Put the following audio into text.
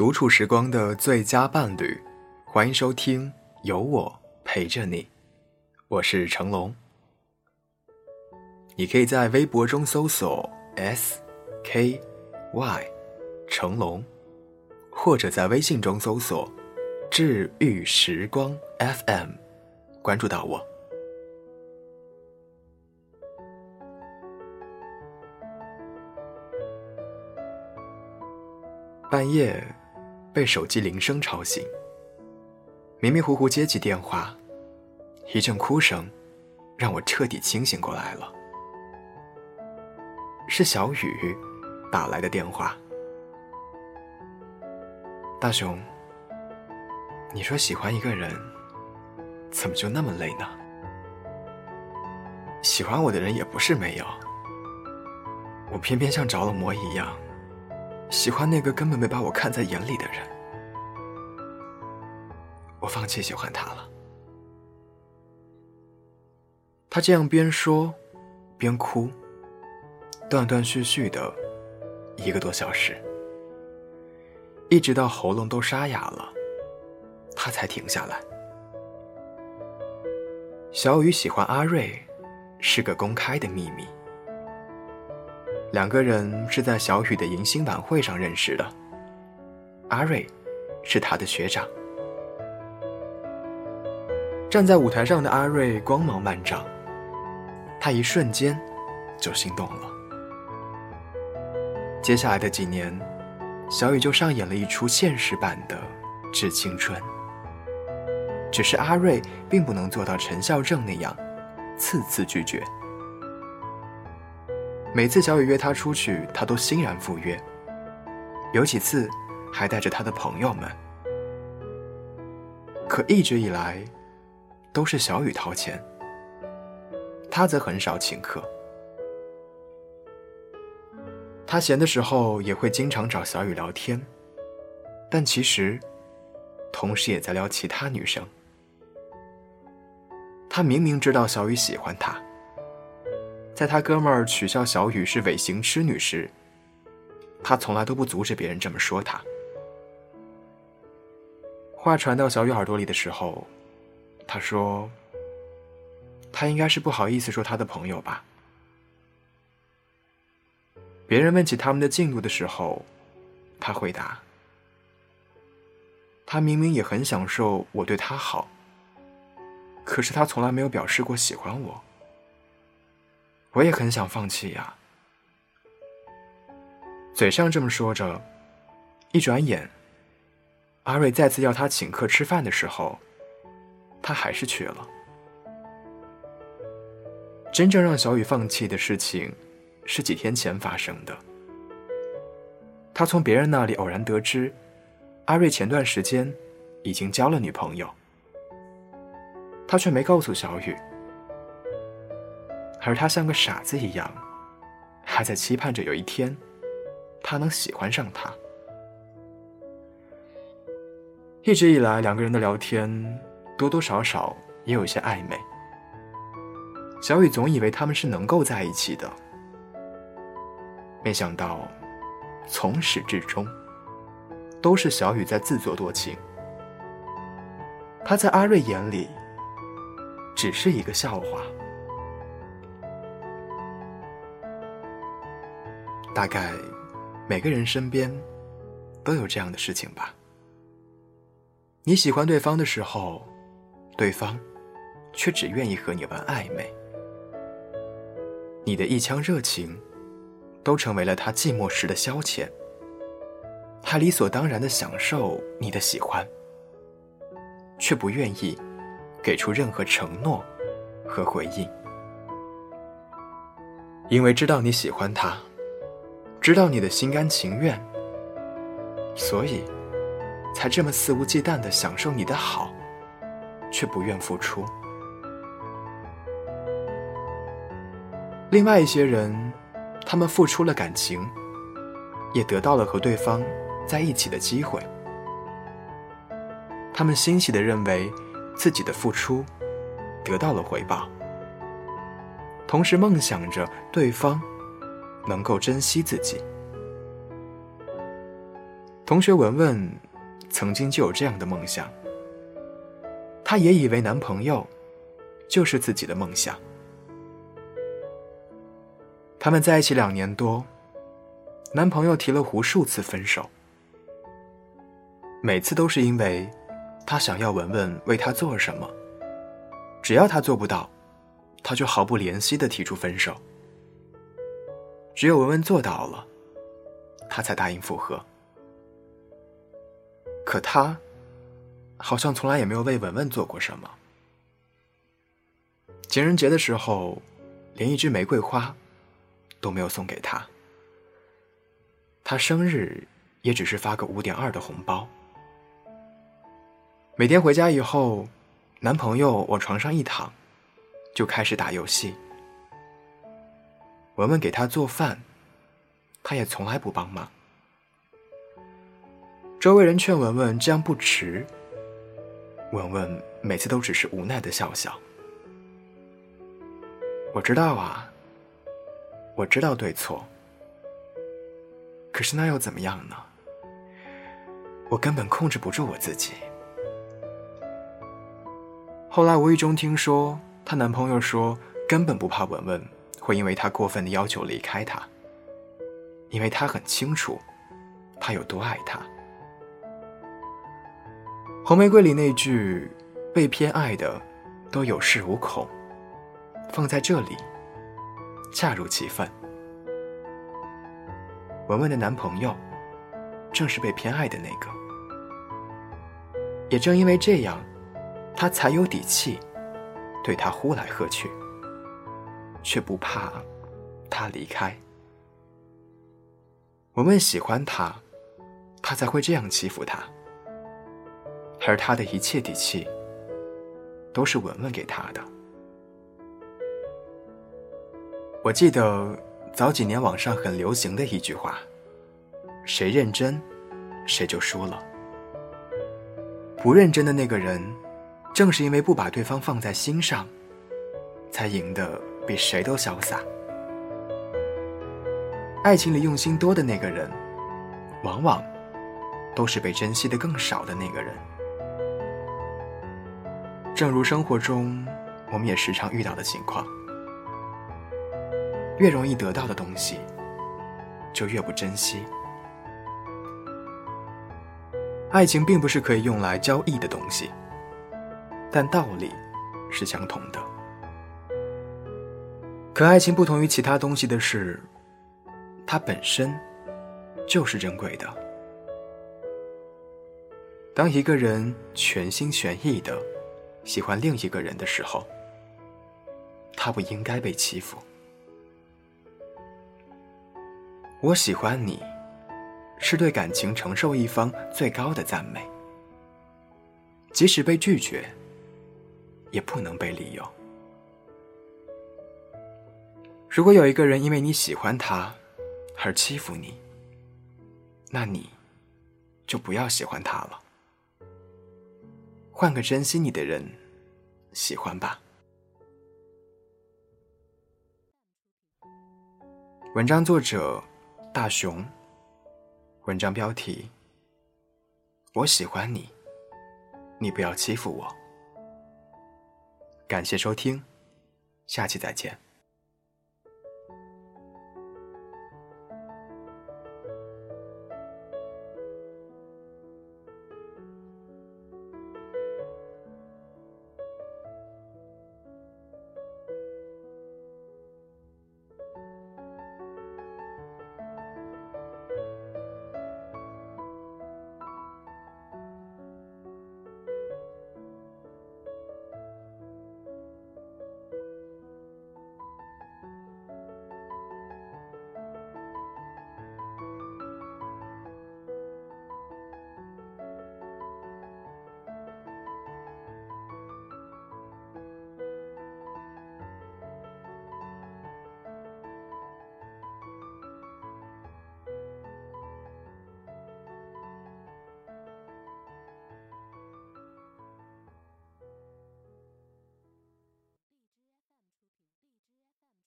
独处时光的最佳伴侣，欢迎收听，有我陪着你，我是成龙。你可以在微博中搜索 S K Y 成龙，或者在微信中搜索治愈时光 FM，关注到我。半夜。被手机铃声吵醒，迷迷糊糊接起电话，一阵哭声让我彻底清醒过来了。是小雨打来的电话。大雄，你说喜欢一个人，怎么就那么累呢？喜欢我的人也不是没有，我偏偏像着了魔一样。喜欢那个根本没把我看在眼里的人，我放弃喜欢他了。他这样边说，边哭，断断续续的一个多小时，一直到喉咙都沙哑了，他才停下来。小雨喜欢阿瑞，是个公开的秘密。两个人是在小雨的迎新晚会上认识的。阿瑞是他的学长。站在舞台上的阿瑞光芒万丈，他一瞬间就心动了。接下来的几年，小雨就上演了一出现实版的《致青春》。只是阿瑞并不能做到陈孝正那样，次次拒绝。每次小雨约他出去，他都欣然赴约。有几次，还带着他的朋友们。可一直以来，都是小雨掏钱，他则很少请客。他闲的时候也会经常找小雨聊天，但其实，同时也在撩其他女生。他明明知道小雨喜欢他。在他哥们儿取笑小雨是尾行痴女时，他从来都不阻止别人这么说他。话传到小雨耳朵里的时候，他说：“他应该是不好意思说他的朋友吧。”别人问起他们的进度的时候，他回答：“他明明也很享受我对他好，可是他从来没有表示过喜欢我。”我也很想放弃呀，嘴上这么说着，一转眼，阿瑞再次要他请客吃饭的时候，他还是去了。真正让小雨放弃的事情，是几天前发生的。他从别人那里偶然得知，阿瑞前段时间已经交了女朋友，他却没告诉小雨。而他像个傻子一样，还在期盼着有一天，他能喜欢上他。一直以来，两个人的聊天多多少少也有些暧昧。小雨总以为他们是能够在一起的，没想到，从始至终，都是小雨在自作多情。他在阿瑞眼里，只是一个笑话。大概每个人身边都有这样的事情吧。你喜欢对方的时候，对方却只愿意和你玩暧昧。你的一腔热情都成为了他寂寞时的消遣。他理所当然的享受你的喜欢，却不愿意给出任何承诺和回应，因为知道你喜欢他。知道你的心甘情愿，所以才这么肆无忌惮的享受你的好，却不愿付出。另外一些人，他们付出了感情，也得到了和对方在一起的机会。他们欣喜的认为自己的付出得到了回报，同时梦想着对方。能够珍惜自己，同学文文曾经就有这样的梦想，她也以为男朋友就是自己的梦想。他们在一起两年多，男朋友提了无数次分手，每次都是因为他想要文文为他做什么，只要他做不到，他就毫不怜惜的提出分手。只有文文做到了，他才答应复合。可他好像从来也没有为文文做过什么。情人节的时候，连一支玫瑰花。都没有送给他，他生日也只是发个五点二的红包。每天回家以后，男朋友往床上一躺，就开始打游戏。文文给他做饭，他也从来不帮忙。周围人劝文文这样不迟，文文每次都只是无奈的笑笑。我知道啊。我知道对错，可是那又怎么样呢？我根本控制不住我自己。后来无意中听说，她男朋友说根本不怕文文会因为他过分的要求离开他，因为他很清楚他有多爱他。红玫瑰里那句“被偏爱的都有恃无恐”，放在这里。恰如其分。文文的男朋友，正是被偏爱的那个。也正因为这样，他才有底气对他呼来喝去，却不怕他离开。文文喜欢他，他才会这样欺负他。而他的一切底气，都是文文给他的。我记得早几年网上很流行的一句话：“谁认真，谁就输了。”不认真的那个人，正是因为不把对方放在心上，才赢得比谁都潇洒。爱情里用心多的那个人，往往都是被珍惜的更少的那个人。正如生活中，我们也时常遇到的情况。越容易得到的东西，就越不珍惜。爱情并不是可以用来交易的东西，但道理是相同的。可爱情不同于其他东西的是，它本身就是珍贵的。当一个人全心全意的喜欢另一个人的时候，他不应该被欺负。我喜欢你，是对感情承受一方最高的赞美。即使被拒绝，也不能被利用。如果有一个人因为你喜欢他而欺负你，那你就不要喜欢他了，换个珍惜你的人喜欢吧。文章作者。大熊，文章标题：我喜欢你，你不要欺负我。感谢收听，下期再见。